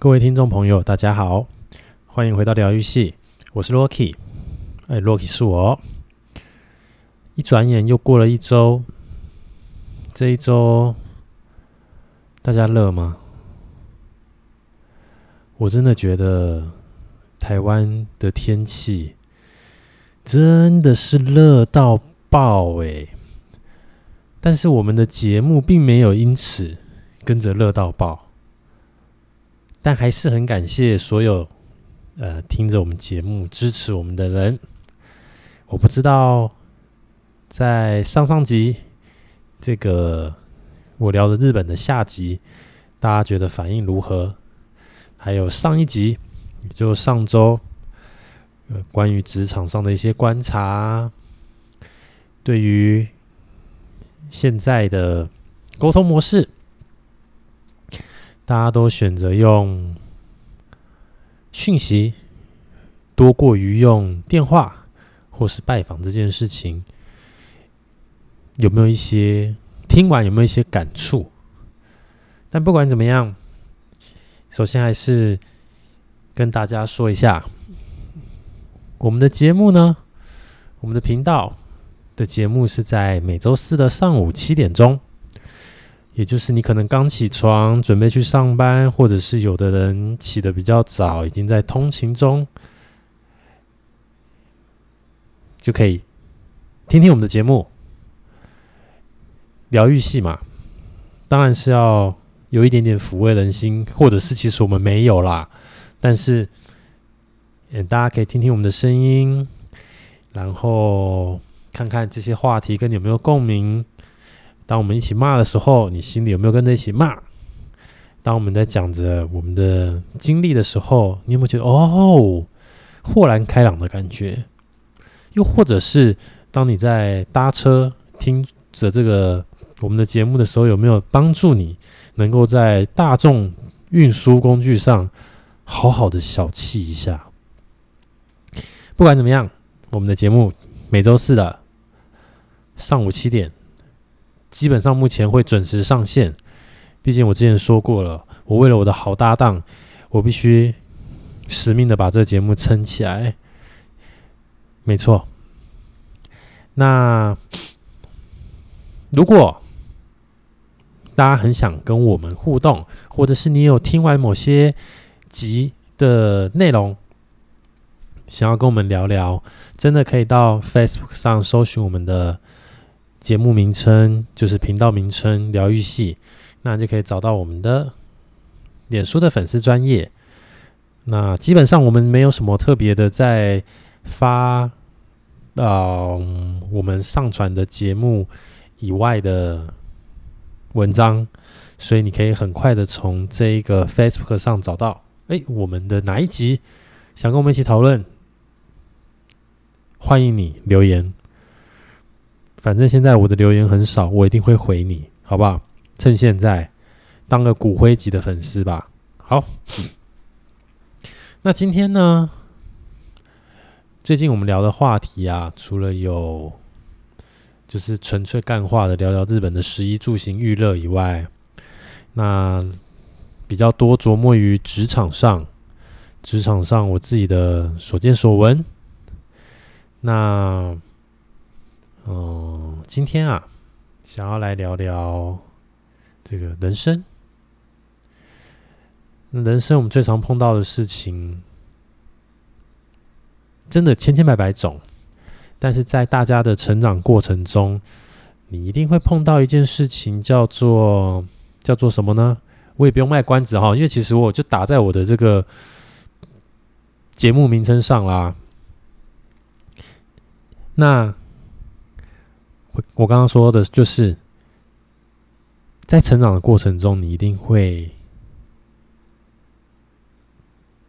各位听众朋友，大家好，欢迎回到疗愈系，我是 Rocky，哎，Rocky 是我。一转眼又过了一周，这一周大家热吗？我真的觉得台湾的天气真的是热到爆哎！但是我们的节目并没有因此跟着热到爆。但还是很感谢所有呃听着我们节目支持我们的人。我不知道在上上集这个我聊的日本的下集，大家觉得反应如何？还有上一集，也就上周呃关于职场上的一些观察，对于现在的沟通模式。大家都选择用讯息多过于用电话或是拜访这件事情，有没有一些听完有没有一些感触？但不管怎么样，首先还是跟大家说一下，我们的节目呢，我们的频道的节目是在每周四的上午七点钟。也就是你可能刚起床，准备去上班，或者是有的人起得比较早，已经在通勤中，就可以听听我们的节目。疗愈系嘛，当然是要有一点点抚慰人心，或者是其实我们没有啦，但是，大家可以听听我们的声音，然后看看这些话题跟你有没有共鸣。当我们一起骂的时候，你心里有没有跟着一起骂？当我们在讲着我们的经历的时候，你有没有觉得哦，豁然开朗的感觉？又或者是当你在搭车听着这个我们的节目的时候，有没有帮助你能够在大众运输工具上好好的小憩一下？不管怎么样，我们的节目每周四的上午七点。基本上目前会准时上线，毕竟我之前说过了，我为了我的好搭档，我必须使命的把这个节目撑起来。没错。那如果大家很想跟我们互动，或者是你有听完某些集的内容，想要跟我们聊聊，真的可以到 Facebook 上搜寻我们的。节目名称就是频道名称“疗愈系”，那就可以找到我们的脸书的粉丝专业。那基本上我们没有什么特别的在发，呃，我们上传的节目以外的文章，所以你可以很快的从这一个 Facebook 上找到，哎，我们的哪一集想跟我们一起讨论，欢迎你留言。反正现在我的留言很少，我一定会回你，好不好？趁现在当个骨灰级的粉丝吧。好，那今天呢？最近我们聊的话题啊，除了有就是纯粹干话的聊聊日本的食衣住行娱乐以外，那比较多琢磨于职场上，职场上我自己的所见所闻。那。嗯，今天啊，想要来聊聊这个人生。人生我们最常碰到的事情，真的千千百百种。但是在大家的成长过程中，你一定会碰到一件事情，叫做叫做什么呢？我也不用卖关子哈，因为其实我就打在我的这个节目名称上啦。那。我刚刚说的就是，在成长的过程中，你一定会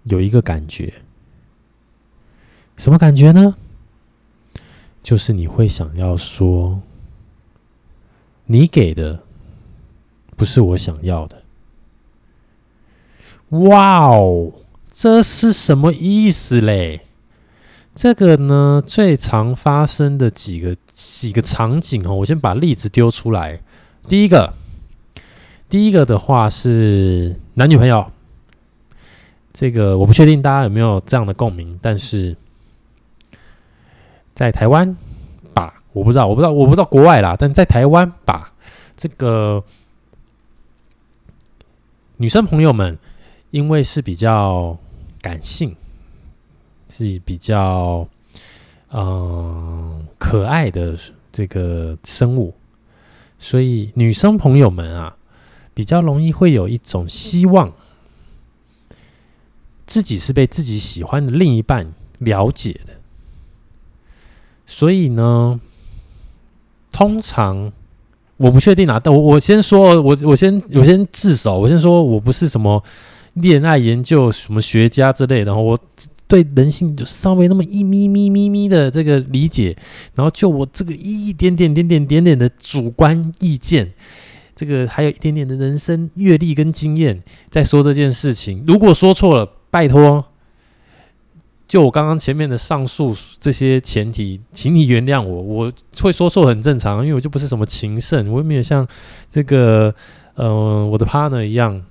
有一个感觉，什么感觉呢？就是你会想要说，你给的不是我想要的。哇哦，这是什么意思嘞？这个呢，最常发生的几个几个场景哦，我先把例子丢出来。第一个，第一个的话是男女朋友，这个我不确定大家有没有这样的共鸣，但是在台湾吧，我不知道，我不知道，我不知道国外啦，但在台湾吧，这个女生朋友们，因为是比较感性，是比较嗯、可爱的这个生物，所以女生朋友们啊，比较容易会有一种希望。自己是被自己喜欢的另一半了解的，所以呢，通常我不确定啊，但我我先说，我我先我先自首，我先说我不是什么恋爱研究什么学家之类的，我对人性就稍微那么一咪咪咪咪的这个理解，然后就我这个一点点点点点点的主观意见，这个还有一点点的人生阅历跟经验，在说这件事情，如果说错了。拜托，就我刚刚前面的上述这些前提，请你原谅我，我会说错很正常，因为我就不是什么情圣，我也没有像这个呃我的 partner 一样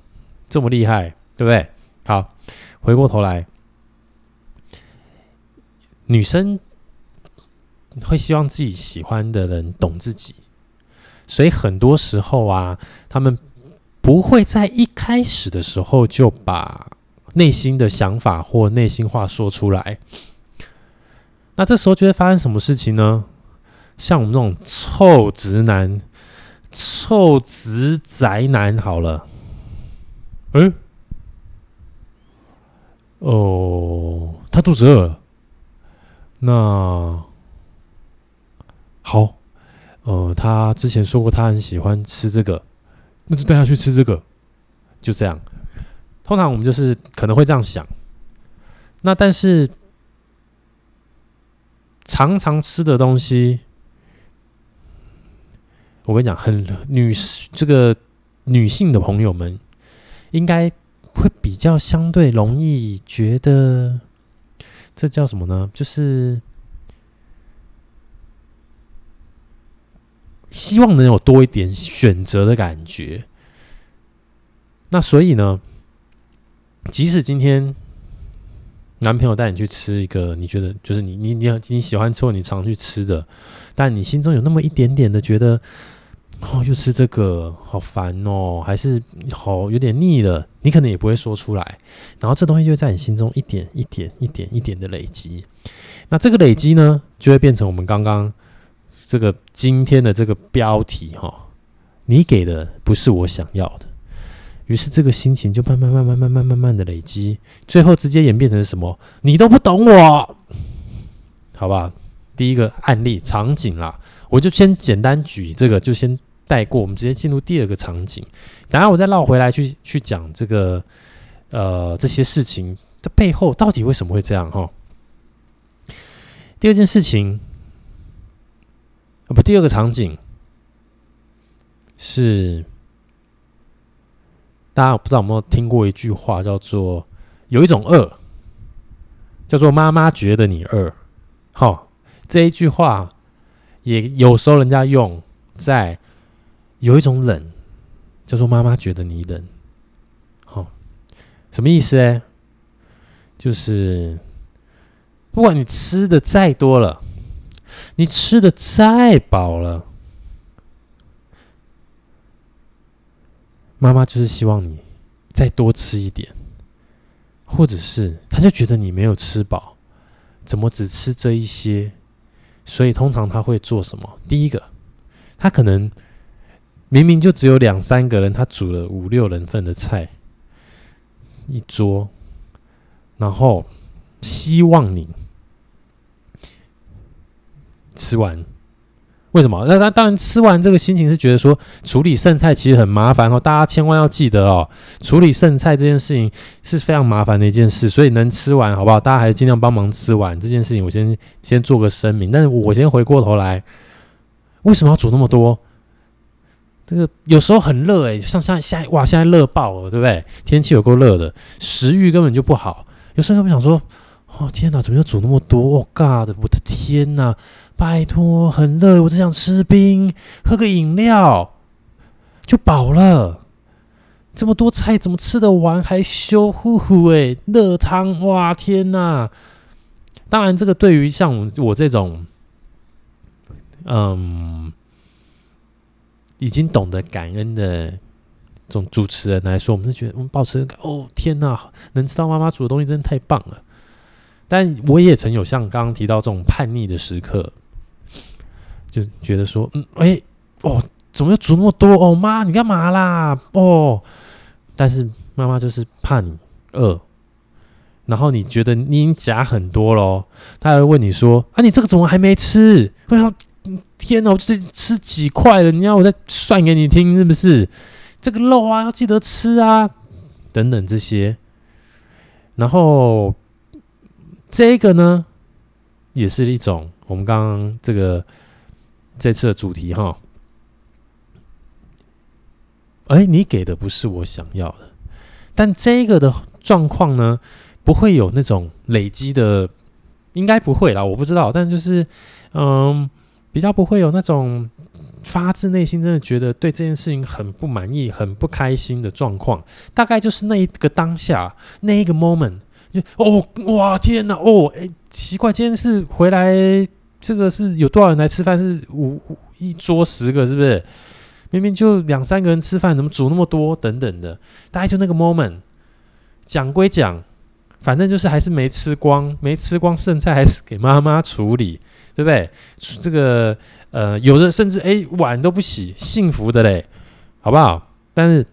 这么厉害，对不对？好，回过头来，女生会希望自己喜欢的人懂自己，所以很多时候啊，他们不会在一开始的时候就把。内心的想法或内心话说出来，那这时候就会发生什么事情呢？像我们这种臭直男、臭直宅男，好了，嗯，哦，他肚子饿了，那好，呃，他之前说过他很喜欢吃这个，那就带他去吃这个，就这样。通常我们就是可能会这样想，那但是常常吃的东西，我跟你讲，很女这个女性的朋友们应该会比较相对容易觉得，这叫什么呢？就是希望能有多一点选择的感觉。那所以呢？即使今天男朋友带你去吃一个你觉得就是你你你你喜欢吃或你常去吃的，但你心中有那么一点点的觉得哦又吃这个好烦哦还是好有点腻了你可能也不会说出来。然后这东西就会在你心中一点一点一点一点的累积。那这个累积呢就会变成我们刚刚这个今天的这个标题哈你给的不是我想要的。于是这个心情就慢慢慢慢慢慢慢慢的累积最后直接演变成什么你都不懂我好吧第一个案例场景啦我就先简单举这个就先带过。我们直接进入第二个场景，等下我再绕回来去去讲这个呃这些事情的背后到底为什么会这样哈？第二件事情，不，第二个场景是。大家不知道有没有听过一句话，叫做“有一种饿，叫做妈妈觉得你饿”。好，这一句话也有时候人家用在有一种冷，叫做妈妈觉得你冷。好，什么意思呢？就是不管你吃的再多了，你吃的再饱了。妈妈就是希望你再多吃一点，或者是她就觉得你没有吃饱，怎么只吃这一些？所以通常他会做什么？第一个，他可能明明就只有两三个人，他煮了五六人份的菜一桌，然后希望你吃完。为什么？那他当然吃完这个心情是觉得说处理剩菜其实很麻烦哦，大家千万要记得哦，处理剩菜这件事情是非常麻烦的一件事，所以能吃完好不好？大家还是尽量帮忙吃完这件事情。我先先做个声明，但是我先回过头来，为什么要煮那么多？这个有时候很热诶，像像现在哇，现在热爆了，对不对？天气有够热的，食欲根本就不好。有时候会想说，哦天哪，怎么又煮那么多？哦 God，我的天哪！拜托，很热，我只想吃冰，喝个饮料就饱了。这么多菜怎么吃得完？还羞呼呼哎，热汤哇天哪！当然，这个对于像我这种，嗯，已经懂得感恩的这种主持人来说，我们是觉得我们保持哦天哪，能吃到妈妈煮的东西真的太棒了。但我也曾有像刚刚提到这种叛逆的时刻，就觉得说，嗯，哎、哦，怎么又煮那么多？哦，妈，你干嘛啦？哦，但是妈妈就是怕你饿。然后你觉得你已经夹很多咯，他还会问你说：“啊，你这个怎么还没吃？”我想，天哪，我就是吃几块了，你要我再算给你听是不是？这个肉啊，要记得吃啊，等等这些。然后这个呢，也是一种我们刚刚这个这次的主题哈。哎，你给的不是我想要的，但这个的状况呢？不会有那种累积的，应该不会啦，我不知道。但就是，嗯，比较不会有那种发自内心真的觉得对这件事情很不满意、很不开心的状况。大概就是那一个当下，那一个 moment，就哦哇天哪哦哎奇怪，今天是回来这个是有多少人来吃饭？是五一桌十个是不是？明明就两三个人吃饭，怎么煮那么多？等等的，大概就那个 moment。讲归讲。反正就是还是没吃光，没吃光剩菜还是给妈妈处理，对不对？这个呃，有的甚至哎碗都不洗，幸福的嘞，好不好？但是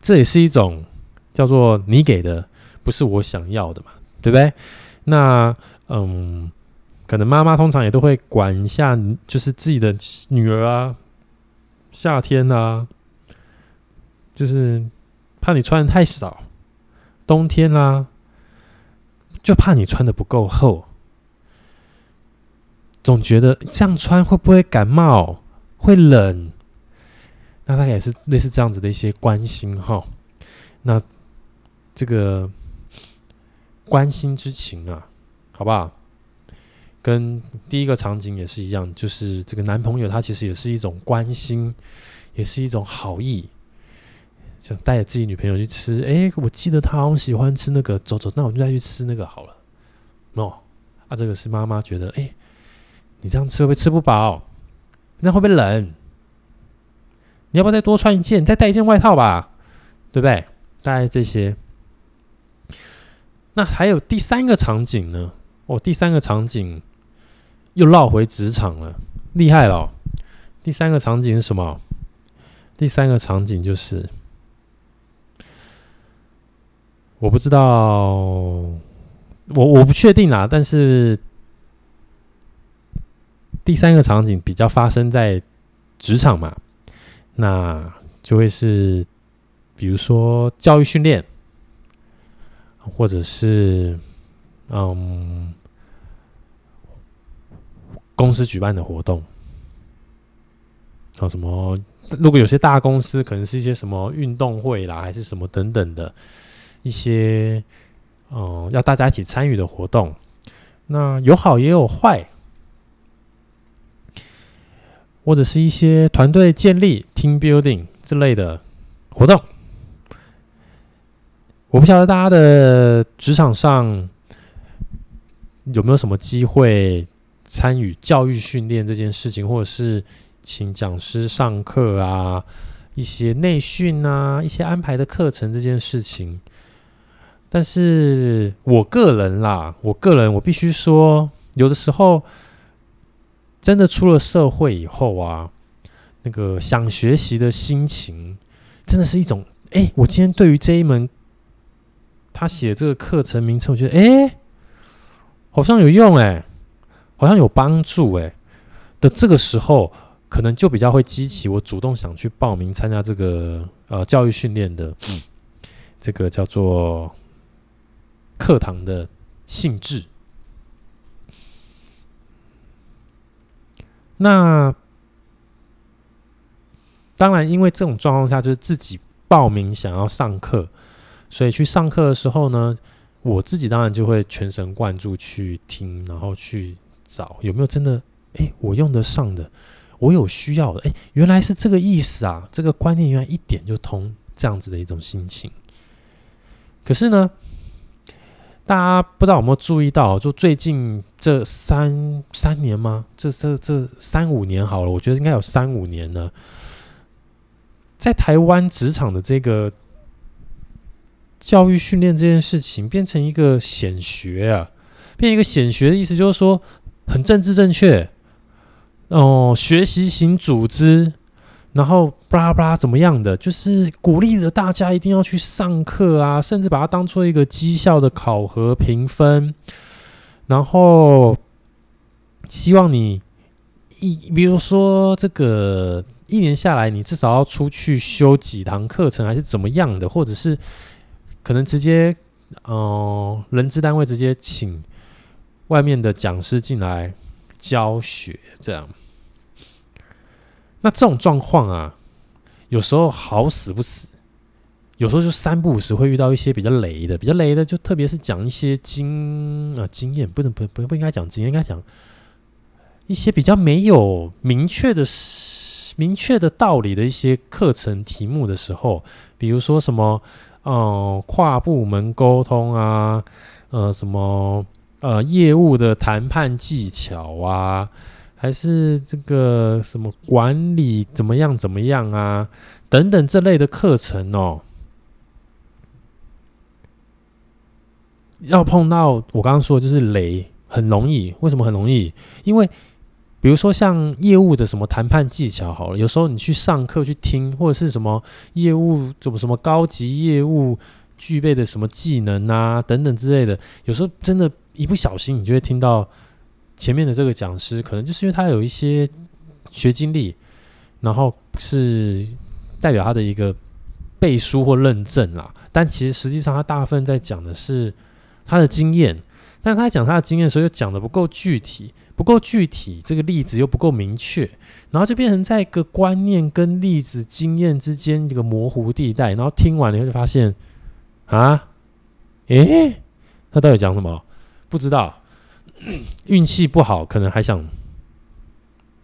这也是一种叫做你给的不是我想要的嘛，对不对？那嗯，可能妈妈通常也都会管一下，就是自己的女儿啊，夏天啊，就是怕你穿的太少。冬天啦、就怕你穿的不够厚，总觉得这样穿会不会感冒？会冷？那大概也是类似这样子的一些关心哈。那这个关心之情啊，好不好？跟第一个场景也是一样，就是这个男朋友他其实也是一种关心，也是一种好意。想带着自己女朋友去吃，哎、我记得他好喜欢吃那个，走走，那我们就再去吃那个好了。哦，啊，这个是妈妈觉得，哎、你这样吃会不会吃不饱？那会不会冷？你要不要再多穿一件，再带一件外套吧？对不对？大概这些。那还有第三个场景呢？哦，第三个场景又绕回职场了，厉害了、第三个场景是什么？第三个场景就是。我不知道，我我不确定啦。但是第三个场景比较发生在职场嘛，那就会是比如说教育训练，或者是嗯公司举办的活动，还有什么？如果有些大公司可能是一些什么运动会啦，还是什么等等的。一些，嗯、要大家一起参与的活动，那有好也有坏，或者是一些团队建立 （team building） 之类的活动。我不晓得大家的职场上有没有什么机会参与教育训练这件事情，或者是请讲师上课啊，一些内训啊，一些安排的课程这件事情。但是我个人啦，我个人我必须说，有的时候真的出了社会以后啊，那个想学习的心情，真的是一种，哎，我今天对于这一门他写这个课程名称，我觉得，哎，好像有用，哎，好像有帮助，哎，的这个时候，可能就比较会激起我主动想去报名参加这个呃教育训练的，嗯，这个叫做。课堂的性质，那当然，因为这种状况下，就是自己报名想要上课，所以去上课的时候呢，我自己当然就会全神贯注去听，然后去找有没有真的，哎，我用得上的，我有需要的，哎，原来是这个意思啊！这个观念原来一点就通，这样子的一种心情。可是呢，大家不知道有没有注意到，就最近这三三年吗？这这这三五年好了，我觉得应该有三五年了，在台湾职场的这个教育训练这件事情，变成一个显学啊，变一个显学的意思就是说很政治正确。哦，学习型组织，然后巴拉巴拉怎么样的，就是鼓励着大家一定要去上课啊，甚至把它当做一个绩效的考核评分，然后希望你一，比如说这个一年下来，你至少要出去修几堂课程，还是怎么样的，或者是可能直接哦、人资单位直接请外面的讲师进来教学，这样。那这种状况啊，有时候好死不死，有时候就三不五时会遇到一些比较雷的，比较雷的，就特别是讲一些经啊经验，不能不不不应该讲经验，应该讲一些比较没有明确的明确的道理的一些课程题目的时候，比如说什么哦、呃、跨部门沟通啊，呃什么呃业务的谈判技巧啊。还是这个什么管理怎么样怎么样啊，等等这类的课程哦，要碰到我刚刚说的就是雷，很容易。为什么很容易？因为比如说像业务的什么谈判技巧，好了，有时候你去上课去听，或者是什么业务怎么什么高级业务具备的什么技能啊，等等之类的，有时候真的，一不小心你就会听到。前面的这个讲师，可能就是因为他有一些学经历，然后是代表他的一个背书或认证啦。但其实实际上，他大部分在讲的是他的经验，但他讲他的经验的时候，又讲的不够具体，不够具体，这个例子又不够明确，然后就变成在一个观念跟例子经验之间一个模糊地带。然后听完了以后就发现，啊，诶，他到底讲什么？不知道。运气不好，可能还想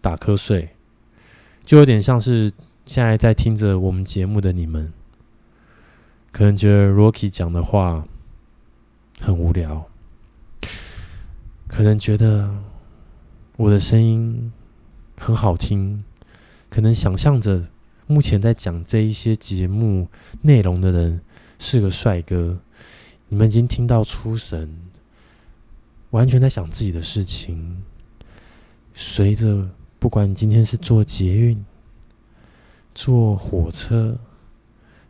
打瞌睡，就有点像是现在在听着我们节目的你们，可能觉得 Rocky 讲的话很无聊，可能觉得我的声音很好听，可能想象着目前在讲这一些节目内容的人是个帅哥，你们已经听到出神。完全在想自己的事情，随着不管你今天是坐捷运、坐火车，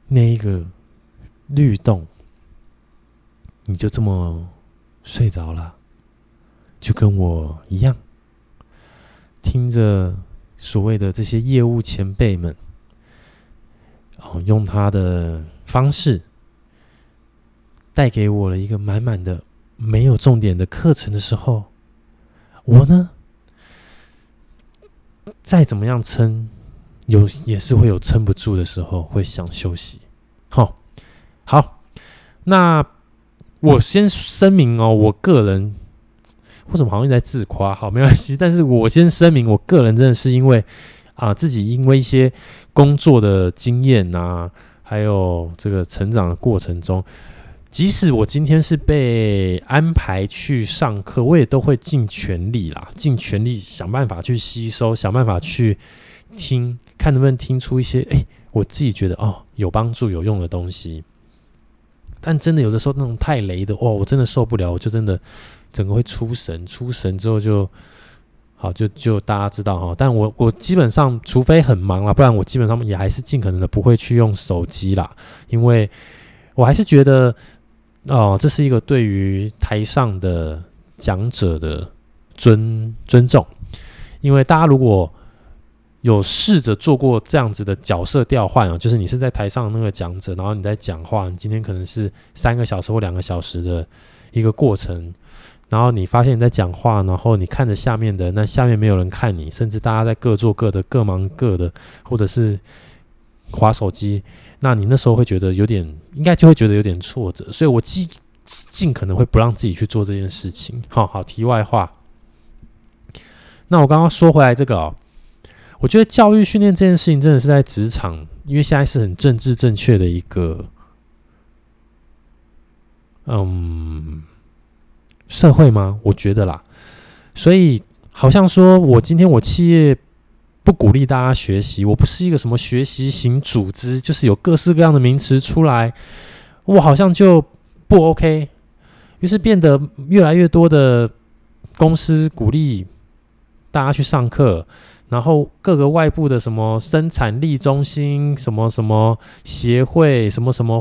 那一个律动，你就这么睡着了，就跟我一样，听着所谓的这些业务前辈们，哦，用他的方式带给我了一个满满的。没有重点的课程的时候，我呢，再怎么样撑，有也是会有撑不住的时候，会想休息。好，好，那我先声明哦，我个人为什么好像在自夸？好，没关系，但是我先声明，我个人真的是因为啊，自己因为一些工作的经验啊，还有这个成长的过程中。即使我今天是被安排去上课，我也都会尽全力啦，尽全力想办法去吸收，想办法去听，看能不能听出一些哎，我自己觉得哦有帮助、有用的东西。但真的有的时候那种太雷的哦，我真的受不了，我就真的整个会出神，出神之后就好，就就大家知道哈。但我我基本上除非很忙啊，不然我基本上也还是尽可能的不会去用手机啦，因为我还是觉得。哦，这是一个对于台上的讲者的尊尊重，因为大家如果有试着做过这样子的角色调换啊，就是你是在台上那个讲者，然后你在讲话，你今天可能是三个小时或两个小时的一个过程，然后你发现你在讲话，然后你看着下面的，那下面没有人看你，甚至大家在各做各的，各忙各的，或者是划手机。那你那时候会觉得有点，应该就会觉得有点挫折，所以我尽尽可能会不让自己去做这件事情。好好，题外话。那我刚刚说回来这个哦，我觉得教育训练这件事情真的是在职场，因为现在是很政治正确的一个，嗯，社会吗？我觉得啦，所以好像说我今天我企业不鼓励大家学习，我不是一个什么学习型组织，就是有各式各样的名词出来，我好像就不 OK，于是变得越来越多的公司鼓励大家去上课。然后各个外部的什么生产力中心、什么什么协会、什么什么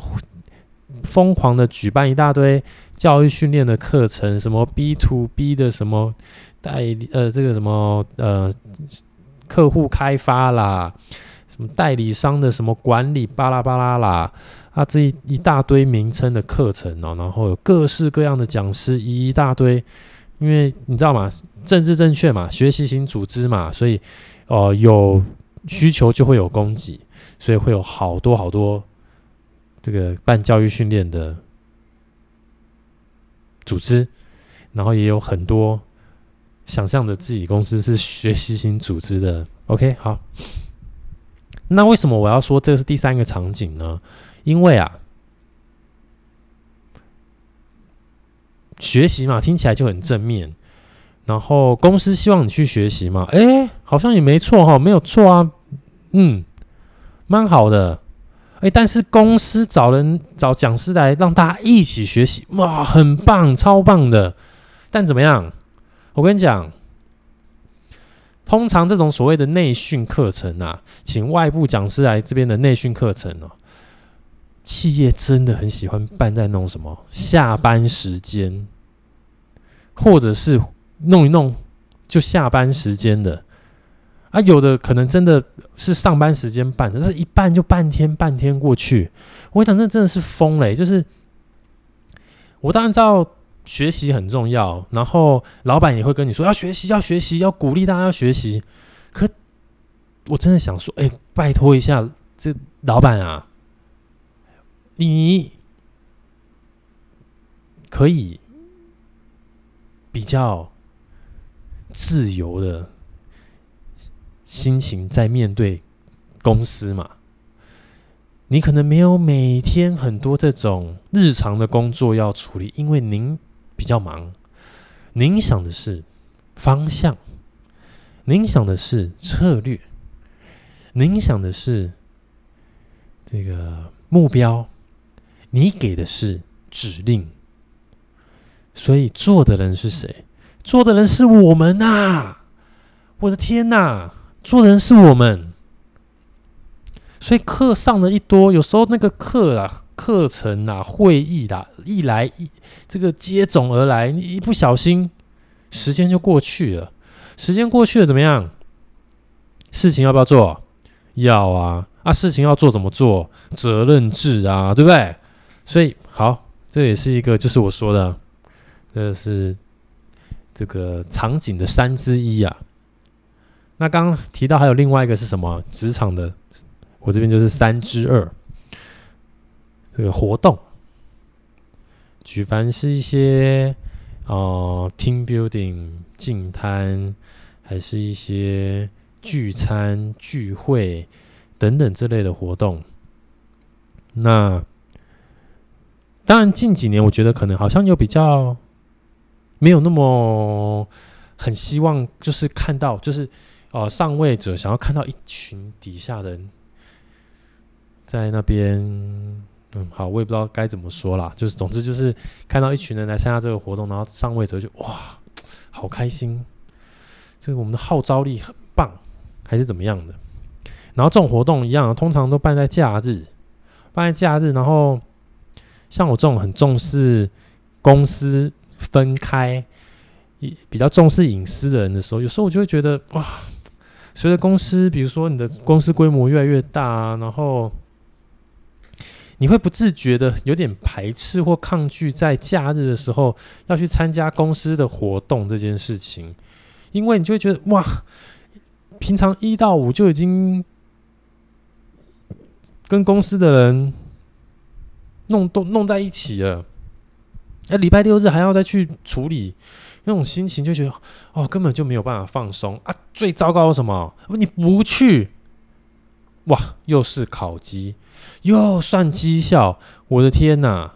疯狂的举办一大堆教育训练的课程，什么 B to B 的什么代理呃这个什么呃客户开发啦，什么代理商的什么管理巴拉巴拉啦啊这一一大堆名称的课程哦，然后有各式各样的讲师一大堆，因为你知道吗？政治正确嘛，学习型组织嘛，所以，呃，有需求就会有供给，所以会有好多好多这个办教育训练的组织，然后也有很多想象着自己公司是学习型组织的。OK，好，那为什么我要说这个是第三个场景呢？因为啊，学习嘛，听起来就很正面。然后公司希望你去学习嘛？哎，好像也没错哈，没有错啊，嗯，蛮好的。哎，但是公司找人找讲师来让大家一起学习，哇，很棒，超棒的。但怎么样？我跟你讲，通常这种所谓的内训课程啊，请外部讲师来这边的内训课程哦，企业真的很喜欢办在那种什么下班时间，或者是。弄一弄就下班时间的啊，有的可能真的是上班时间办的，但是一办就半天，半天过去。我讲，那真的是疯嘞！就是我当然知道学习很重要，然后老板也会跟你说要学习，要学习，要鼓励大家要学习。可我真的想说，哎，拜托一下，这老板啊，你可以比较。自由的心情在面对公司嘛？你可能没有每天很多这种日常的工作要处理，因为您比较忙。您想的是方向，您想的是策略，您想的是这个目标，你给的是指令。所以做的人是谁？做的人是我们呐、我的天呐，做的人是我们，所以课上的一多，有时候那个课啊、课程啊、会议啦，一来一这个接踵而来，你一不小心，时间就过去了。时间过去了怎么样？事情要不要做？要啊！啊，事情要做怎么做？责任制啊，对不对？所以好，这也是一个，就是我说的，这是。这个场景的三之一啊，那刚刚提到还有另外一个是什么？职场的，我这边就是三之二。这个活动，举凡是一些、呃、team building 进摊，还是一些聚餐聚会等等之类的活动。那当然近几年我觉得可能好像有比较。没有那么很希望，就是看到，就是呃，上位者想要看到一群底下人在那边，嗯，好，我也不知道该怎么说啦，就是总之就是看到一群人来参加这个活动，然后上位者就哇，好开心，这个我们的号召力很棒，还是怎么样的？然后这种活动一样，通常都办在假日，办在假日，然后像我这种很重视公司。分开，比较重视隐私的人的时候，有时候我就会觉得哇，随着公司，比如说你的公司规模越来越大，然后你会不自觉的有点排斥或抗拒在假日的时候要去参加公司的活动这件事情，因为你就会觉得哇，平常一到五就已经跟公司的人弄都弄在一起了。那礼拜六日还要再去处理，那种心情就觉得哦，根本就没有办法放松啊！最糟糕什么？你不去，哇，又是烤鸡，又算绩效，我的天哪！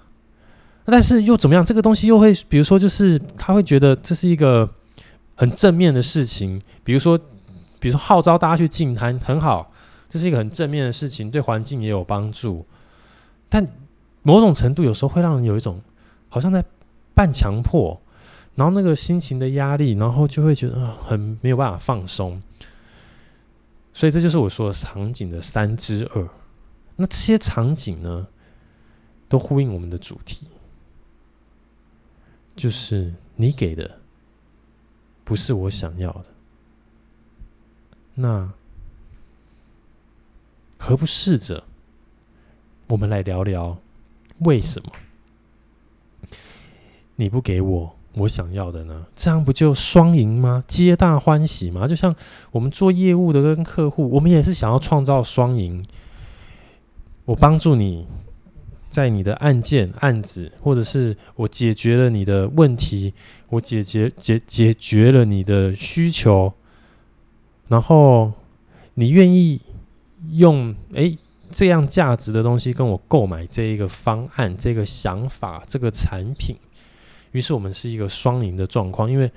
但是又怎么样？这个东西又会，比如说，就是他会觉得这是一个很正面的事情，比如说，比如说号召大家去净滩，很好，这是一个很正面的事情，对环境也有帮助。但某种程度有时候会让人有一种好像在半强迫，然后那个心情的压力，然后就会觉得很没有办法放松。所以这就是我说的场景的三之二。那这些场景呢，都呼应我们的主题。就是你给的不是我想要的，那何不试着我们来聊聊为什么你不给我我想要的呢？这样不就双赢吗？皆大欢喜吗？就像我们做业务的跟客户，我们也是想要创造双赢。我帮助你。在你的案件、案子，或者是我解决了你的问题，我解决解解决了你的需求，然后你愿意用诶这样价值的东西跟我购买这一个方案、这个想法、这个产品，于是我们是一个双赢的状况，因为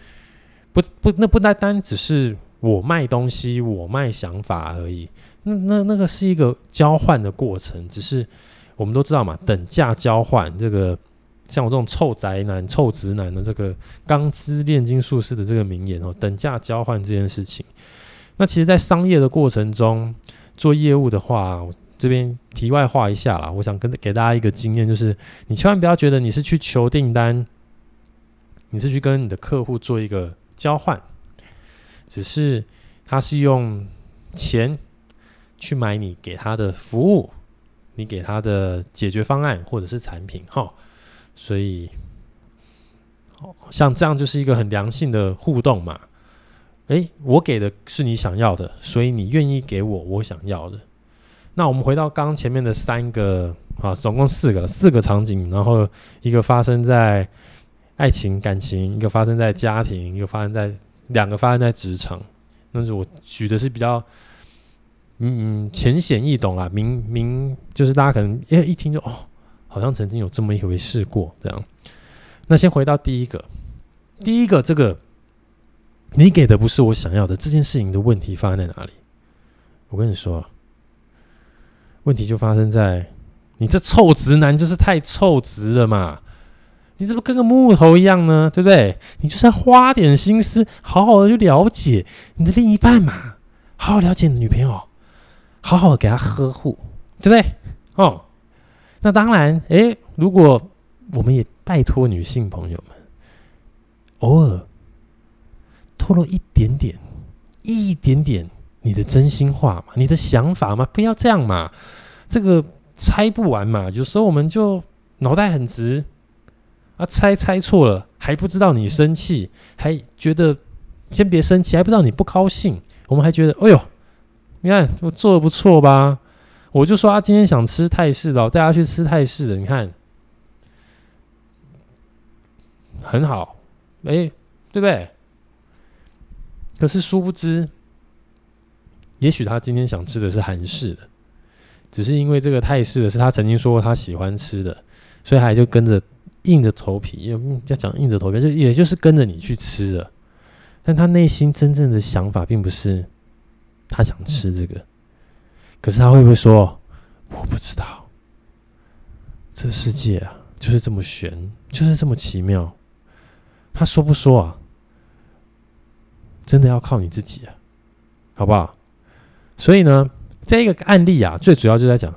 不不那不单单只是我卖东西、我卖想法而已，那那那个是一个交换的过程，只是。我们都知道嘛，等价交换这个，像我这种臭宅男、臭直男的这个钢之炼金术士的这个名言哦，等价交换这件事情。那其实，在商业的过程中做业务的话，这边题外话一下啦，我想跟给大家一个经验，就是你千万不要觉得你是去求订单，你是去跟你的客户做一个交换，只是他是用钱去买你给他的服务。你给他的解决方案或者是产品，哈，所以，像这样就是一个很良性的互动嘛。诶，我给的是你想要的，所以你愿意给我我想要的。那我们回到刚刚前面的三个啊，总共四个了四个场景，然后一个发生在爱情感情，一个发生在家庭，一个发生在两个发生在职场。那是我举的是比较。嗯嗯，浅显易懂啦，明明就是大家可能诶一听就哦，好像曾经有这么一回事过这样。那先回到第一个，第一个这个你给的不是我想要的这件事情的问题发生在哪里？我跟你说，问题就发生在你这臭直男就是太臭直了嘛！你怎么跟个木头一样呢？对不对？你就是要花点心思，好好的去了解你的另一半嘛，好好了解你的女朋友。好好的给他呵护，对不对？哦，那当然，诶，如果我们也拜托女性朋友们，偶尔透露一点点、一点点你的真心话嘛，你的想法嘛，不要这样嘛，这个猜不完嘛。有时候我们就脑袋很直啊，猜猜错了还不知道你生气，还觉得先别生气，还不知道你不高兴，我们还觉得，哎呦。你看我做的不错吧？我就说他今天想吃泰式的，带他去吃泰式的。你看，很好，哎，对不对？可是殊不知，也许他今天想吃的是韩式的，只是因为这个泰式的是他曾经说过他喜欢吃的，所以还就跟着硬着头皮，要讲硬着头皮，就也就是跟着你去吃的。但他内心真正的想法并不是。他想吃这个，可是他会不会说：“我不知道，这世界啊，就是这么玄，就是这么奇妙。”他说不说啊？真的要靠你自己啊，好不好？所以呢，这一个案例啊，最主要就在讲：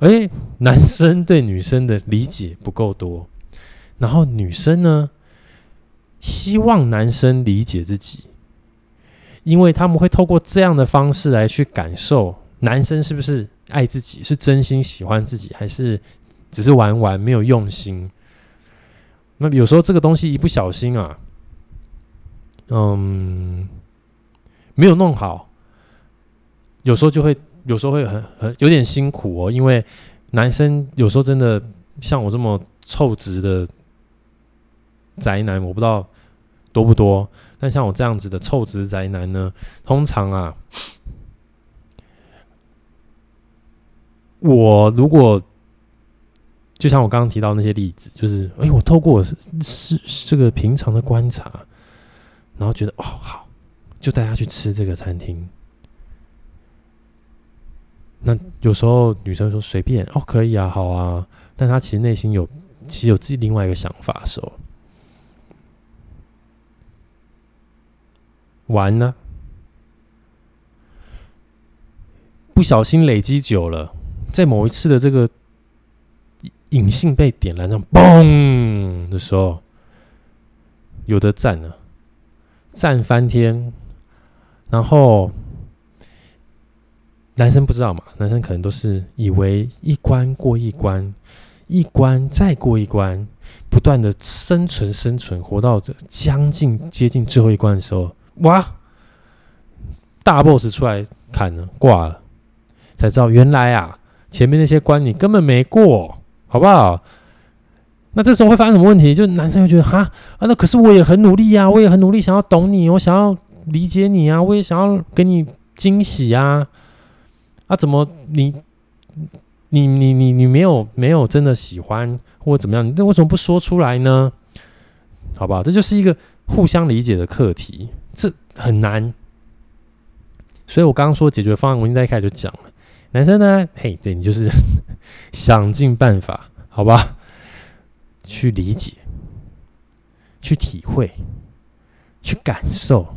哎，男生对女生的理解不够多，然后女生呢，希望男生理解自己。因为他们会透过这样的方式来去感受男生是不是爱自己，是真心喜欢自己，还是只是玩玩没有用心。那有时候这个东西一不小心啊，嗯，没有弄好，有时候就会有时候会很很有点辛苦哦。因为男生有时候真的像我这么臭直的宅男，我不知道。多不多？但像我这样子的臭直宅男呢，通常啊，我如果就像我刚刚提到那些例子，就是哎，我透过是是这个平常的观察，然后觉得哦好，就带他去吃这个餐厅。那有时候女生说随便哦，可以啊，好啊，但她其实内心有其实有自己另外一个想法的时候，完了，不小心累积久了，在某一次的这个隐性被点燃，那嘣的时候，有的赞了，赞翻天，然后。男生不知道嘛？男生可能都是以为一关过一关，一关再过一关，不断的生存、生存，活到这将近接近最后一关的时候，哇！大 boss 出来砍了，挂了，才知道原来啊，前面那些关你根本没过，好不好？那这时候会发生什么问题？就男生会觉得哈啊，那可是我也很努力呀，我也很努力，想要懂你，我想要理解你啊，我也想要给你惊喜啊。啊，怎么你你你你你没有没有真的喜欢或者怎么样？那为什么不说出来呢？好不好？这就是一个互相理解的课题，这很难。所以我刚刚说解决方案，我已经在一开始就讲了。男生呢，嘿，对你就是 想尽办法，好吧，去理解、去体会、去感受。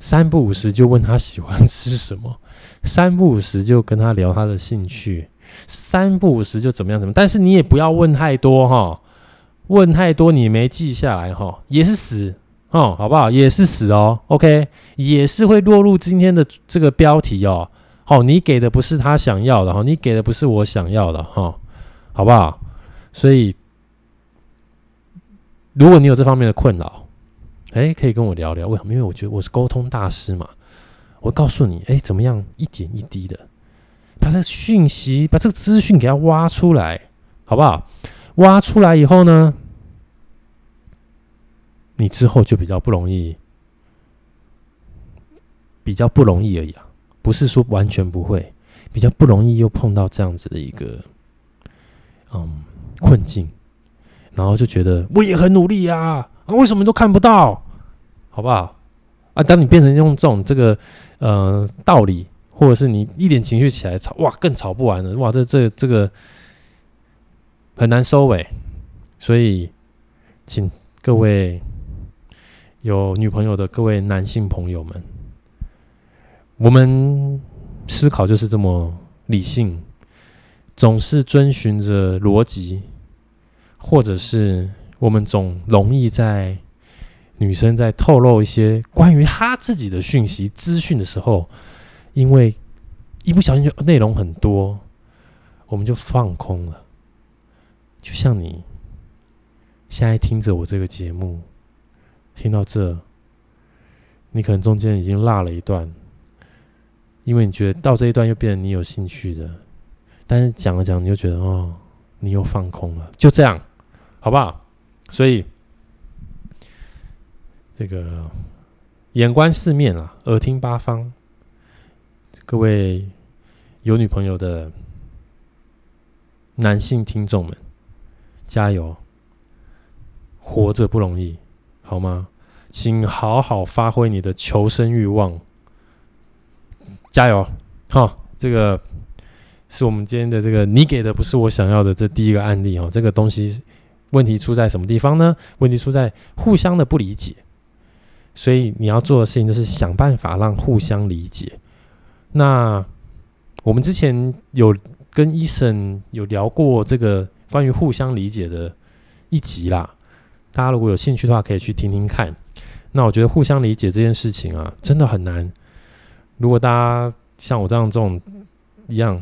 三不五时就问他喜欢吃什么。三不五时就跟他聊他的兴趣，三不五时就怎么样怎么，但是你也不要问太多哈，问太多你没记下来哈，也是死哦，好不好？也是死哦，OK，也是会落入今天的这个标题哦。好，你给的不是他想要的哈，你给的不是我想要的哈，好不好？所以，如果你有这方面的困扰，哎，可以跟我聊聊，为什么？因为我觉得我是沟通大师嘛。我告诉你，哎，怎么样？一点一滴的，把这个讯息，把这个资讯给它挖出来，好不好？挖出来以后呢，你之后就比较不容易，比较不容易而已啊，不是说完全不会，比较不容易又碰到这样子的一个嗯困境，然后就觉得我也很努力呀，啊，为什么都看不到？好不好？啊，当你变成用这种这个。呃，道理，或者是你一点情绪起来吵，哇，更吵不完了，哇，这这这个很难收尾，所以，请各位有女朋友的各位男性朋友们，我们思考就是这么理性，总是遵循着逻辑，或者是我们总容易在。女生在透露一些关于她自己的讯息、资讯的时候，因为一不小心就内容很多，我们就放空了。就像你现在听着我这个节目，听到这，你可能中间已经落了一段，因为你觉得到这一段又变成你有兴趣的，但是讲了讲，你又觉得哦，你又放空了，就这样，好不好？所以。这个眼观四面啊，耳听八方。各位有女朋友的男性听众们，加油！活着不容易，好吗？请好好发挥你的求生欲望，加油！好，这个是我们今天的这个，你给的不是我想要的。这第一个案例哦，这个东西问题出在什么地方呢？问题出在互相的不理解。所以你要做的事情就是想办法让互相理解。那我们之前有跟医生有聊过这个关于互相理解的一集啦，大家如果有兴趣的话，可以去听听看。那我觉得互相理解这件事情啊，真的很难。如果大家像我这样这种一样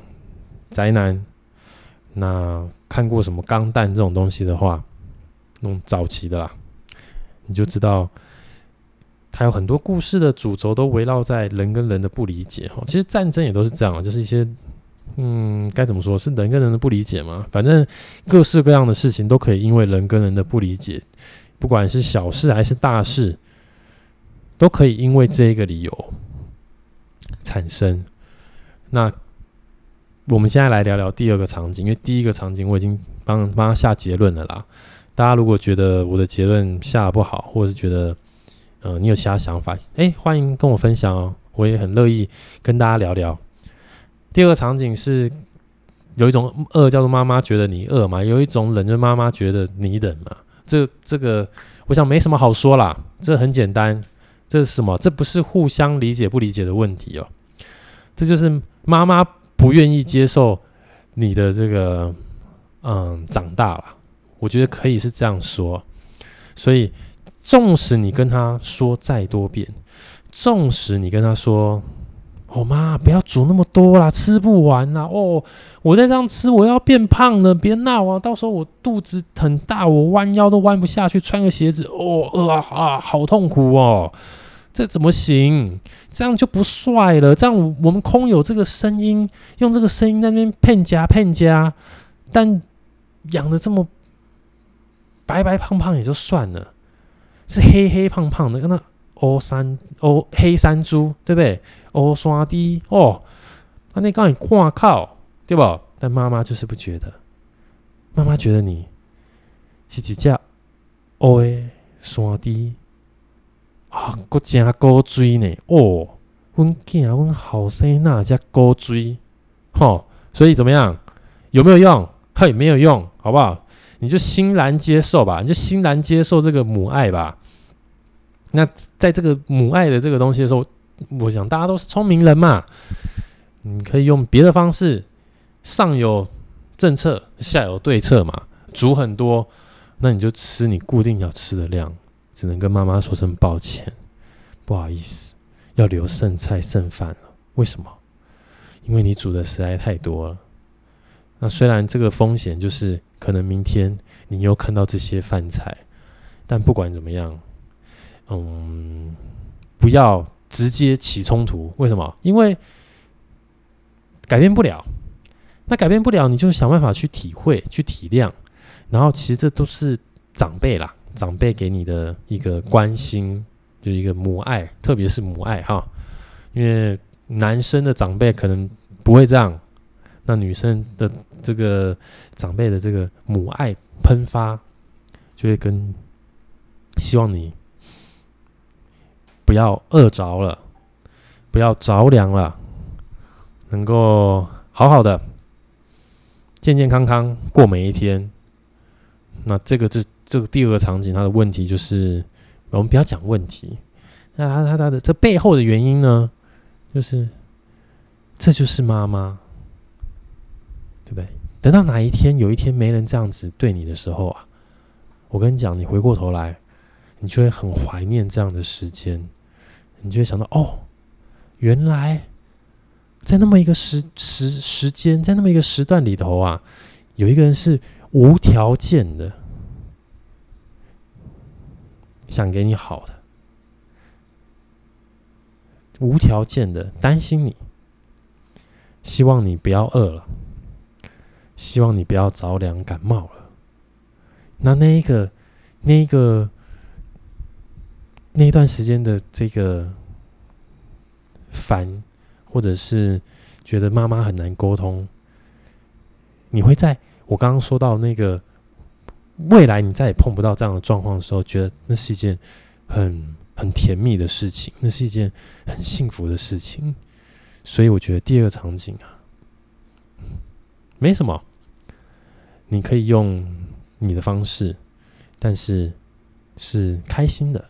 宅男，那看过什么《钢弹》这种东西的话，那种早期的啦，你就知道。还有很多故事的主轴都围绕在人跟人的不理解哈，其实战争也都是这样，就是一些嗯，该怎么说，是人跟人的不理解吗。反正各式各样的事情都可以因为人跟人的不理解，不管是小事还是大事，都可以因为这一个理由产生。那我们现在来聊聊第二个场景，因为第一个场景我已经帮帮他下结论了啦。大家如果觉得我的结论下得不好，或者是觉得呃你有其他想法，哎，欢迎跟我分享哦，我也很乐意跟大家聊聊。第二个场景是有一种饿叫做妈妈觉得你饿嘛，有一种冷就妈妈觉得你冷嘛。这这个我想没什么好说啦，这很简单，这是什么？这不是互相理解不理解的问题哦，这就是妈妈不愿意接受你的这个嗯长大了。我觉得可以是这样说，所以纵使你跟他说再多遍，纵使你跟他说：“哦妈，不要煮那么多啦，吃不完啦。”哦，我再这样吃，我要变胖了，别闹啊！到时候我肚子很大，我弯腰都弯不下去，穿个鞋子，哦，呃啊，啊，好痛苦哦！这怎么行？这样就不帅了。这样我们空有这个声音，用这个声音在那边骗家骗家，但养的这么。白白胖胖也就算了，是黑黑胖胖的，跟那欧山欧黑山猪，对不对？欧山猪哦，那你刚你挂靠，对吧？但妈妈就是不觉得，妈妈觉得你是一只欧山猪啊，阁真古锥呢哦，阮囝阮后生那只古锥，吼，所以怎么样？有没有用？嘿，没有用，好不好？你就欣然接受吧，你就欣然接受这个母爱吧。那在这个母爱的这个东西的时候，我想大家都是聪明人嘛，你可以用别的方式，上有政策，下有对策嘛。煮很多，那你就吃你固定要吃的量，只能跟妈妈说声抱歉，不好意思，要留剩菜剩饭了。为什么？因为你煮的实在太多了。那虽然这个风险就是。可能明天你又看到这些饭菜，但不管怎么样，嗯，不要直接起冲突。为什么？因为改变不了。那改变不了，你就想办法去体会、去体谅。然后，其实这都是长辈啦，长辈给你的一个关心，就是一个母爱，特别是母爱哈。因为男生的长辈可能不会这样。那女生的这个长辈的这个母爱喷发，就会跟希望你不要饿着了，不要着凉了，能够好好的、健健康康过每一天。那这个这这个第二个场景，它的问题就是，我们不要讲问题，那他他他的这背后的原因呢，就是这就是妈妈。对不对？等到哪一天，有一天没人这样子对你的时候啊，我跟你讲，你回过头来，你就会很怀念这样的时间，你就会想到，哦，原来在那么一个时时时间，在那么一个时段里头啊，有一个人是无条件的想给你好的，无条件的担心你，希望你不要饿了。希望你不要着凉感冒了。那那一个、那一个、那一段时间的这个烦，或者是觉得妈妈很难沟通，你会在我刚刚说到那个未来你再也碰不到这样的状况的时候，觉得那是一件很很甜蜜的事情，那是一件很幸福的事情。所以我觉得第二个场景啊，没什么。你可以用你的方式，但是是开心的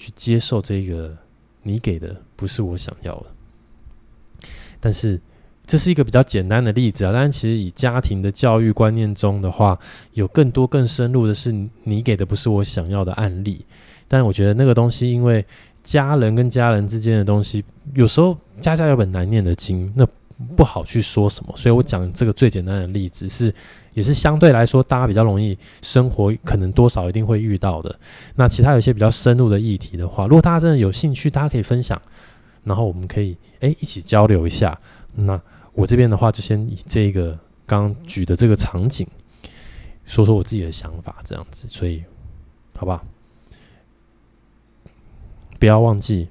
去接受这个你给的不是我想要的。但是这是一个比较简单的例子啊，但是其实以家庭的教育观念中的话，有更多更深入的是你给的不是我想要的案例。但我觉得那个东西，因为家人跟家人之间的东西，有时候家家有本难念的经，那不好去说什么。所以我讲这个最简单的例子是。也是相对来说，大家比较容易生活，可能多少一定会遇到的。那其他有一些比较深入的议题的话，如果大家真的有兴趣，大家可以分享，然后我们可以哎一起交流一下。那我这边的话，就先以这个刚刚举的这个场景，说说我自己的想法，这样子。所以好不好？不要忘记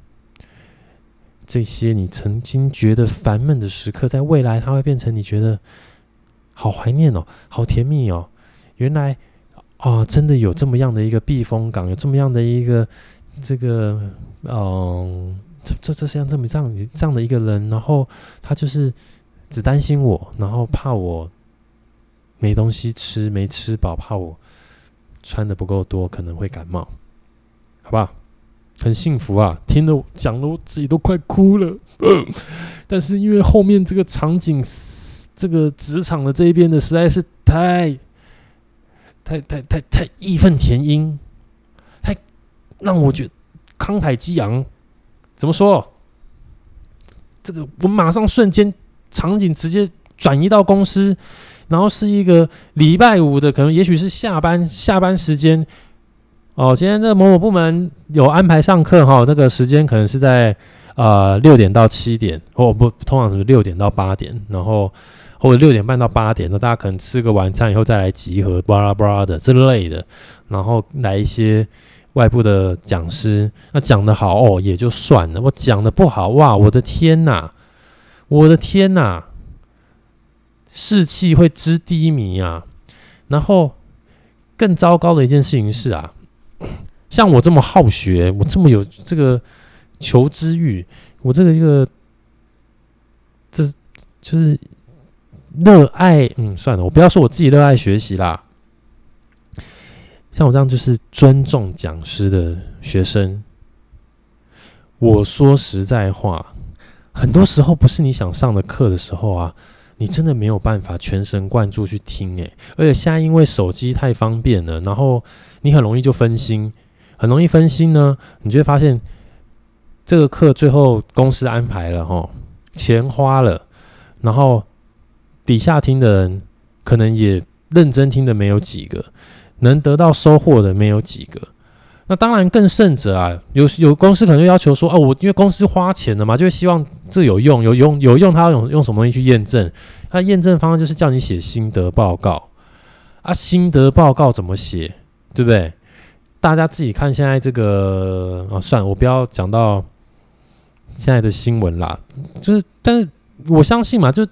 这些你曾经觉得烦闷的时刻，在未来它会变成你觉得好怀念哦，好甜蜜哦。原来啊，真的有这么样的一个避风港，有这么样的一个这个嗯，这这这像这么这样这样的一个人，然后他就是只担心我，然后怕我没东西吃，没吃饱，怕我穿的不够多，可能会感冒，好不好？很幸福啊，听得讲的我自己都快哭了。但是因为后面这个场景，这个职场的这一边的实在是太、太、太、太、太义愤填膺，太让我觉慷慨激昂。怎么说？这个我马上瞬间场景直接转移到公司，然后是一个礼拜五的，可能也许是下班下班时间。哦，今天这某某部门有安排上课哈，那个时间可能是在呃六点到七点，或不通常是六点到八点，然后或者六点半到八点，那大家可能吃个晚餐以后再来集合，巴拉巴拉的之类的，然后来一些外部的讲师，那讲得好哦也就算了，我讲得不好哇，我的天呐，我的天呐，士气会之低迷啊，然后更糟糕的一件事情是啊。像我这么好学，我这么有这个求知欲，我这个一个，这就是热爱。嗯，算了，我不要说我自己热爱学习啦。像我这样就是尊重讲师的学生。我说实在话，很多时候不是你想上的课的时候啊，你真的没有办法全神贯注去听诶。而且现在因为手机太方便了，然后你很容易就分心。很容易分心呢，你就会发现这个课最后公司安排了齁，钱花了，然后底下听的人可能也认真听的没有几个，能得到收获的没有几个。那当然更甚者啊，有有公司可能就要求说，哦，我因为公司花钱了嘛，就希望这有用，有用，有用，他要用用什么东西去验证？他验证方案就是叫你写心得报告啊，心得报告怎么写，对不对？大家自己看现在这个啊，算了，我不要讲到现在的新闻啦。就是，但是我相信嘛，就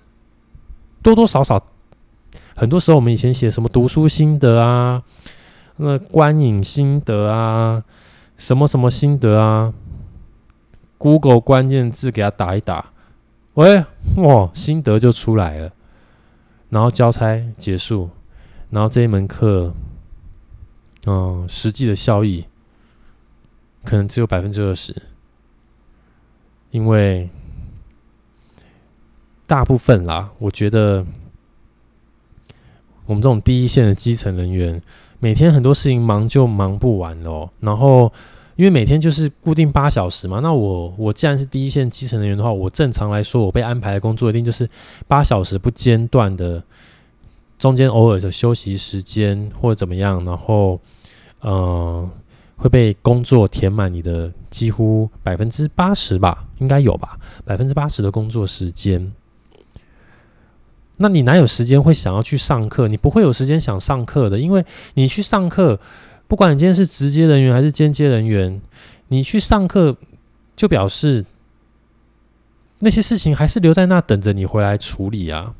多多少少，很多时候我们以前写什么读书心得啊，那观影心得啊，什么什么心得啊，Google 关键字给他打一打，喂，哇，心得就出来了，然后交差结束，然后这一门课。嗯，实际的效益可能只有百分之二十，因为大部分啦，我觉得我们这种第一线的基层人员，每天很多事情忙就忙不完哦。然后，因为每天就是固定八小时嘛，那我我既然是第一线基层人员的话，我正常来说，我被安排的工作一定就是八小时不间断的，中间偶尔的休息时间或者怎么样，然后。嗯，会被工作填满你的几乎百分之八十吧，应该有吧，百分之八十的工作时间。那你哪有时间会想要去上课？你不会有时间想上课的，因为你去上课，不管你今天是直接人员还是间接人员，你去上课就表示那些事情还是留在那等着你回来处理啊。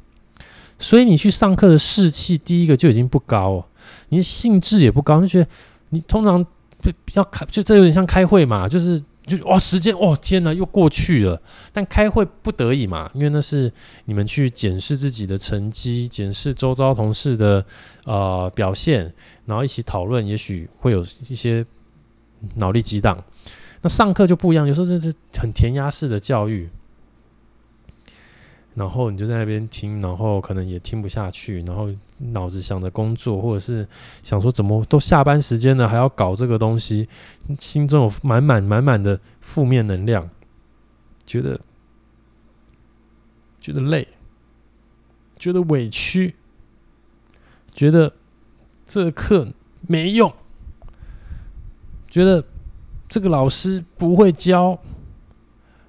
所以你去上课的士气，第一个就已经不高。你的兴致也不高，就觉得你通常要开，就这有点像开会嘛，就是就哇时间哦天哪又过去了，但开会不得已嘛，因为那是你们去检视自己的成绩，检视周遭同事的呃表现，然后一起讨论，也许会有一些脑力激荡。那上课就不一样，有时候这是很填鸭式的教育。然后你就在那边听，然后可能也听不下去，然后脑子想着工作，或者是想说怎么都下班时间了还要搞这个东西，心中有满满满满的负面能量，觉得觉得累，觉得委屈，觉得这课没用，觉得这个老师不会教。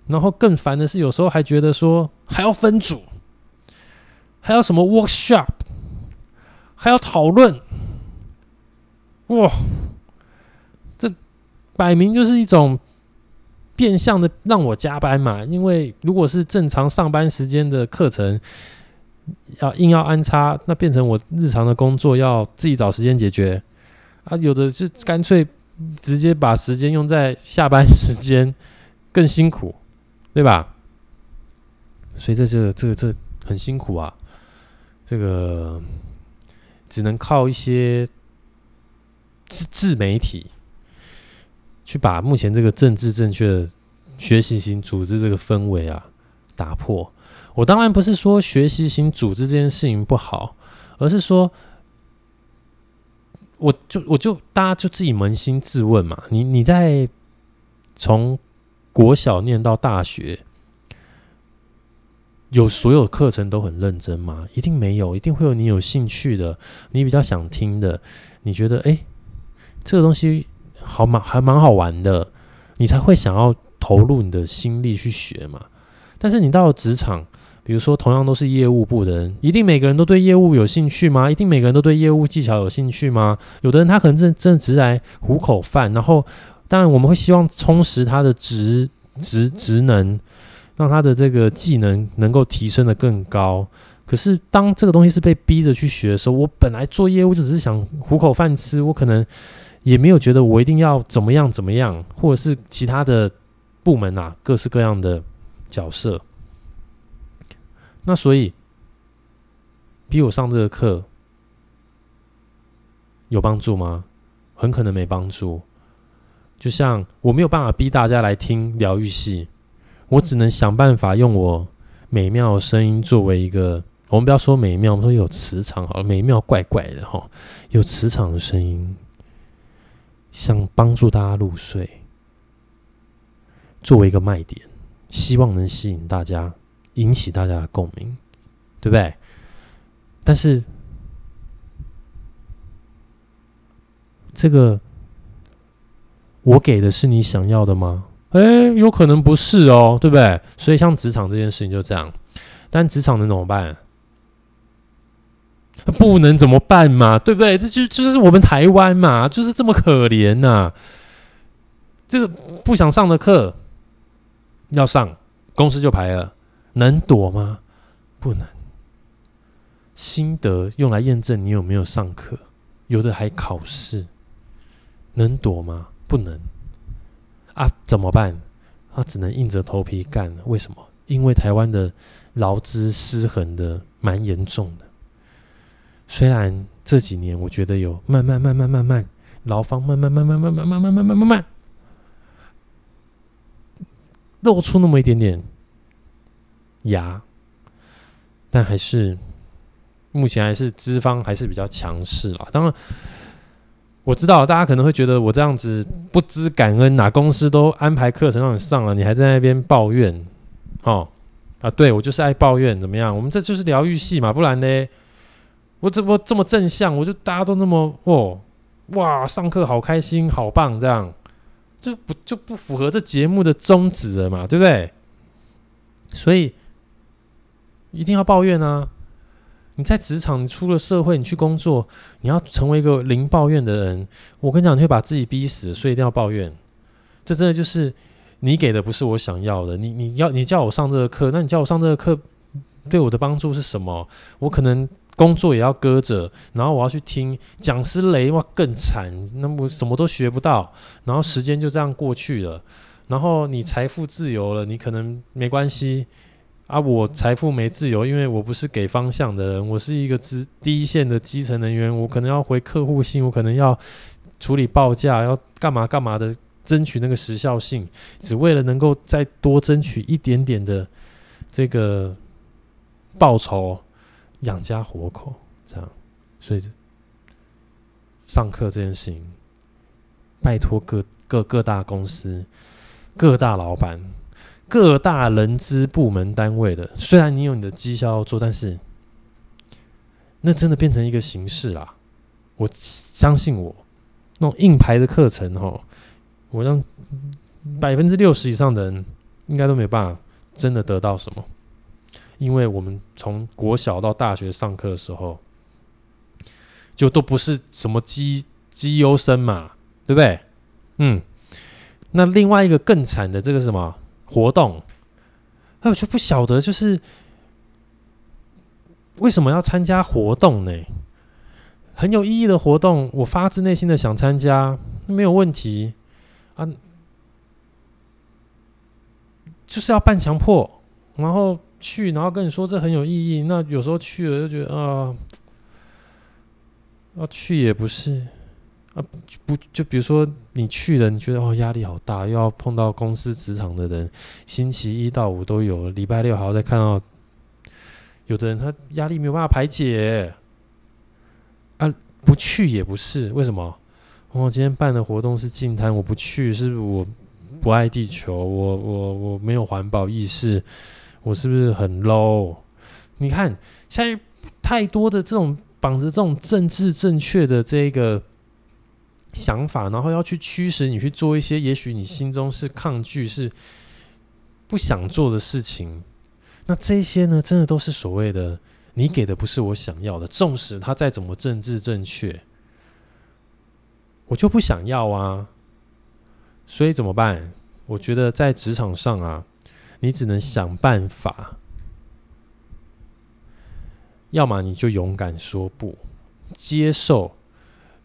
然后更烦的是，有时候还觉得说还要分组，还要什么 workshop，还要讨论，哇！这摆明就是一种变相的让我加班嘛。因为如果是正常上班时间的课程，要硬要安插，那变成我日常的工作要自己找时间解决啊。有的就干脆直接把时间用在下班时间，更辛苦，对吧？所以这这这这很辛苦啊，这个只能靠一些自自媒体去把目前这个政治正确的学习型组织这个氛围啊打破。我当然不是说学习型组织这件事情不好，而是说，我就我就大家就自己扪心自问嘛，你你在从国小念到大学。有所有课程都很认真吗？一定没有，一定会有你有兴趣的，你比较想听的，你觉得哎，这个东西好蛮还蛮好玩的，你才会想要投入你的心力去学嘛。但是你到了职场，比如说同样都是业务部的人，一定每个人都对业务有兴趣吗？一定每个人都对业务技巧有兴趣吗？有的人他可能真真的只是来糊口饭，然后当然我们会希望充实他的职职职能。让他的这个技能能够提升得更高。可是当这个东西是被逼着去学的时候，我本来做业务就只是想糊口饭吃，我可能也没有觉得我一定要怎么样怎么样，或者是其他的部门啊，各式各样的角色。那所以逼我上这个课有帮助吗？很可能没帮助。就像我没有办法逼大家来听疗愈系。我只能想办法用我美妙的声音作为一个，我们不要说美妙，我们说有磁场好了，美妙怪怪的哈，有磁场的声音，想帮助大家入睡，作为一个卖点，希望能吸引大家，引起大家的共鸣，对不对？但是这个我给的是你想要的吗？哎，有可能不是哦，对不对？所以像职场这件事情就这样，但职场能怎么办？不能怎么办嘛，对不对？这就就是我们台湾嘛，就是这么可怜呐、这个不想上的课要上，公司就排了，能躲吗？不能。心得用来验证你有没有上课，有的还考试，能躲吗？不能。啊，怎么办？他、只能硬着头皮干。为什么？因为台湾的劳资失衡的蛮严重的。虽然这几年我觉得有慢慢慢慢慢慢，劳方慢慢慢慢慢慢慢慢慢慢慢慢露出那么一点点牙，但还是目前还是资方还是比较强势啦。当然。我知道，大家可能会觉得我这样子不知感恩哪、公司都安排课程让你上了，你还在那边抱怨，哦啊，对我就是爱抱怨，怎么样？我们这就是疗愈系嘛，不然呢？我怎么这么正向？我就大家都那么哦，哇，上课好开心，好棒，这样就不就不符合这节目的宗旨了嘛，对不对？所以一定要抱怨啊。你在职场，你出了社会，你去工作，你要成为一个零抱怨的人。我跟你讲，你会把自己逼死，所以一定要抱怨。这真的就是你给的不是我想要的。你你要你叫我上这个课，那你叫我上这个课，对我的帮助是什么？我可能工作也要搁着，然后我要去听讲师雷，哇，更惨，那么什么都学不到，然后时间就这样过去了。然后你财富自由了，你可能没关系。啊，我财富没自由，因为我不是给方向的人，我是一个资第一线的基层人员，我可能要回客户信，我可能要处理报价，要干嘛干嘛的，争取那个时效性，只为了能够再多争取一点点的这个报酬，养家活口，这样，所以上课这件事情，拜托各各各大公司各大老板。各大人资部门单位的，虽然你有你的绩效要做，但是那真的变成一个形式啦。我相信我，那种硬排的课程哈，我让百分之六十以上的人应该都没有办法真的得到什么，因为我们从国小到大学上课的时候，就都不是什么绩绩优生嘛，对不对？嗯，那另外一个更惨的这个什么活动，哎，我就不晓得，就是为什么要参加活动呢？很有意义的活动，我发自内心的想参加，没有问题啊，就是要半强迫，然后去，然后跟你说这很有意义。那有时候去了就觉得啊，要去也不是啊，不就比如说你去了，你觉得哦压力好大，又要碰到公司职场的人，星期一到五都有，礼拜六还要再看到，有的人他压力没有办法排解。啊，不去也不是，为什么？哦，今天办的活动是净滩，我不去，是不是我不爱地球？我我我没有环保意识，我是不是很 low？你看，现在太多的这种绑着这种政治正确的这个想法，然后要去驱使你去做一些，也许你心中是抗拒、是不想做的事情。那这些呢，真的都是所谓的。你给的不是我想要的，纵使他再怎么政治正确，我就不想要啊。所以怎么办？我觉得在职场上啊，你只能想办法，要么你就勇敢说不，接受，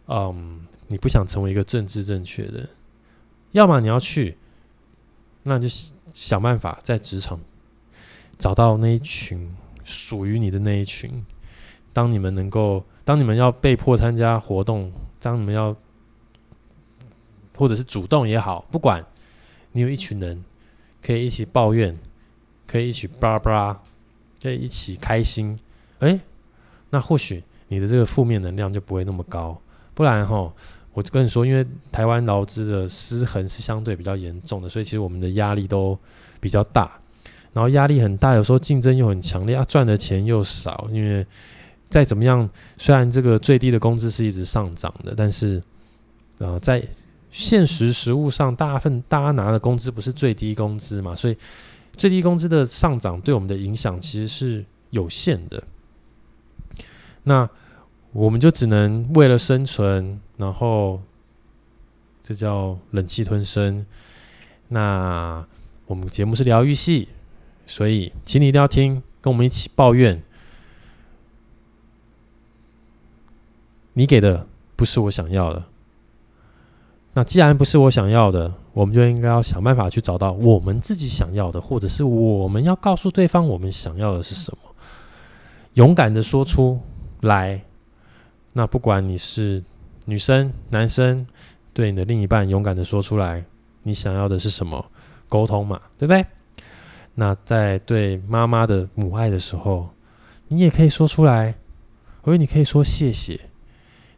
嗯，你不想成为一个政治正确的；要么你要去，那就想办法在职场找到那一群。属于你的那一群，当你们能够，当你们要被迫参加活动，当你们要，或者是主动也好，不管你有一群人可以一起抱怨，可以一起巴拉巴拉，可以一起开心，哎，那或许你的这个负面能量就不会那么高。不然哈，我就跟你说，因为台湾劳资的失衡是相对比较严重的，所以其实我们的压力都比较大。然后压力很大，有时候竞争又很强烈，啊，赚的钱又少。因为再怎么样，虽然这个最低的工资是一直上涨的，但是，呃，在现实实物上，大部分大家拿的工资不是最低工资嘛，所以最低工资的上涨对我们的影响其实是有限的。那我们就只能为了生存，然后这叫忍气吞声。那我们节目是疗愈系。所以，请你一定要听，跟我们一起抱怨。你给的不是我想要的，那既然不是我想要的，我们就应该要想办法去找到我们自己想要的，或者是我们要告诉对方我们想要的是什么，勇敢的说出来。那不管你是女生、男生，对你的另一半勇敢的说出来，你想要的是什么？沟通嘛，对不对？那在对妈妈的母爱的时候，你也可以说出来，或者你可以说谢谢。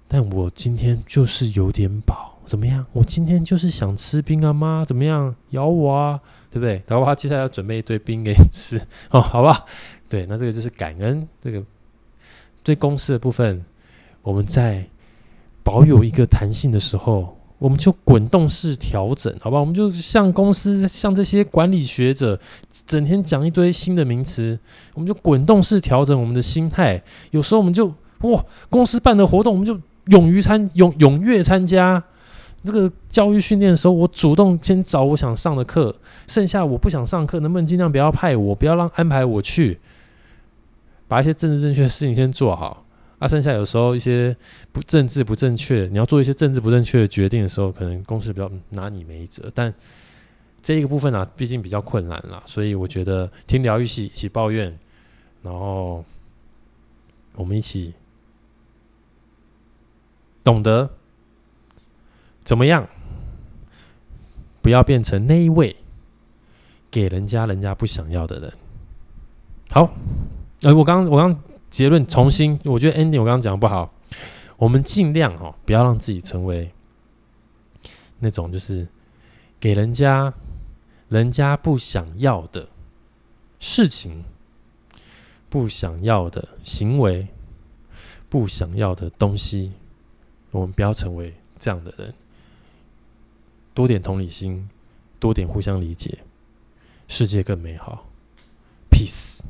但我今天就是有点饱，怎么样？我今天就是想吃冰啊，妈，怎么样？咬我啊，对不对？然后他接下来要准备一堆冰给你吃 哦，好吧？对，那这个就是感恩。这个对公司的部分，我们在保有一个弹性的时候。我们就滚动式调整，好吧？我们就像公司，像这些管理学者，整天讲一堆新的名词，我们就滚动式调整我们的心态。有时候我们就哇，公司办的活动，我们就勇于参踊踊跃参加。这个教育训练的时候，我主动先找我想上的课，剩下我不想上课，能不能尽量不要派我，不要让安排我去，把一些政治正确的事情先做好。啊，剩下有时候一些不政治不正确，你要做一些政治不正确的决定的时候，可能公司比较拿你没辙。但这一个部分呢、啊，毕竟比较困难啦，所以我觉得听疗愈系一起抱怨，然后我们一起懂得怎么样，不要变成那一位给人家人家不想要的人。好，呃，我刚我刚。结论重新，我觉得 ending 我刚刚讲的不好，我们尽量哦，不要让自己成为那种就是给人家人家不想要的事情、不想要的行为、不想要的东西，我们不要成为这样的人。多点同理心，多点互相理解，世界更美好。Peace。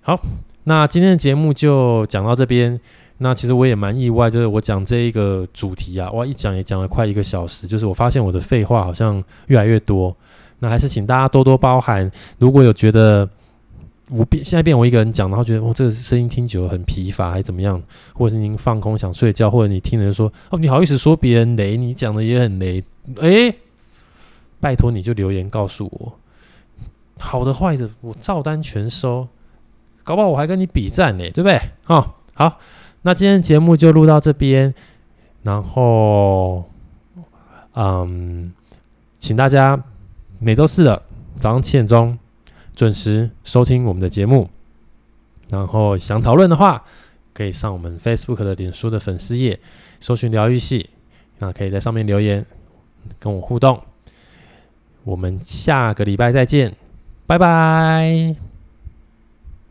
好。那今天的节目就讲到这边。那其实我也蛮意外，就是我讲这一个主题啊，哇，一讲也讲了快一个小时，就是我发现我的废话好像越来越多。那还是请大家多多包涵。如果有觉得我变现在变我一个人讲，然后觉得哦这个声音听久了很疲乏，还是怎么样，或者是您放空想睡觉，或者你听人说哦，你好意思说别人雷，你讲的也很雷，诶，拜托你就留言告诉我，好的坏的我照单全收，搞不好我还跟你比赞呢，对不对？好，好。那今天节目就录到这边，然后，嗯，请大家每周四的早上七点钟准时收听我们的节目。然后想讨论的话，可以上我们 Facebook 的脸书的粉丝页，搜寻疗愈系，那可以在上面留言跟我互动。我们下个礼拜再见，拜拜。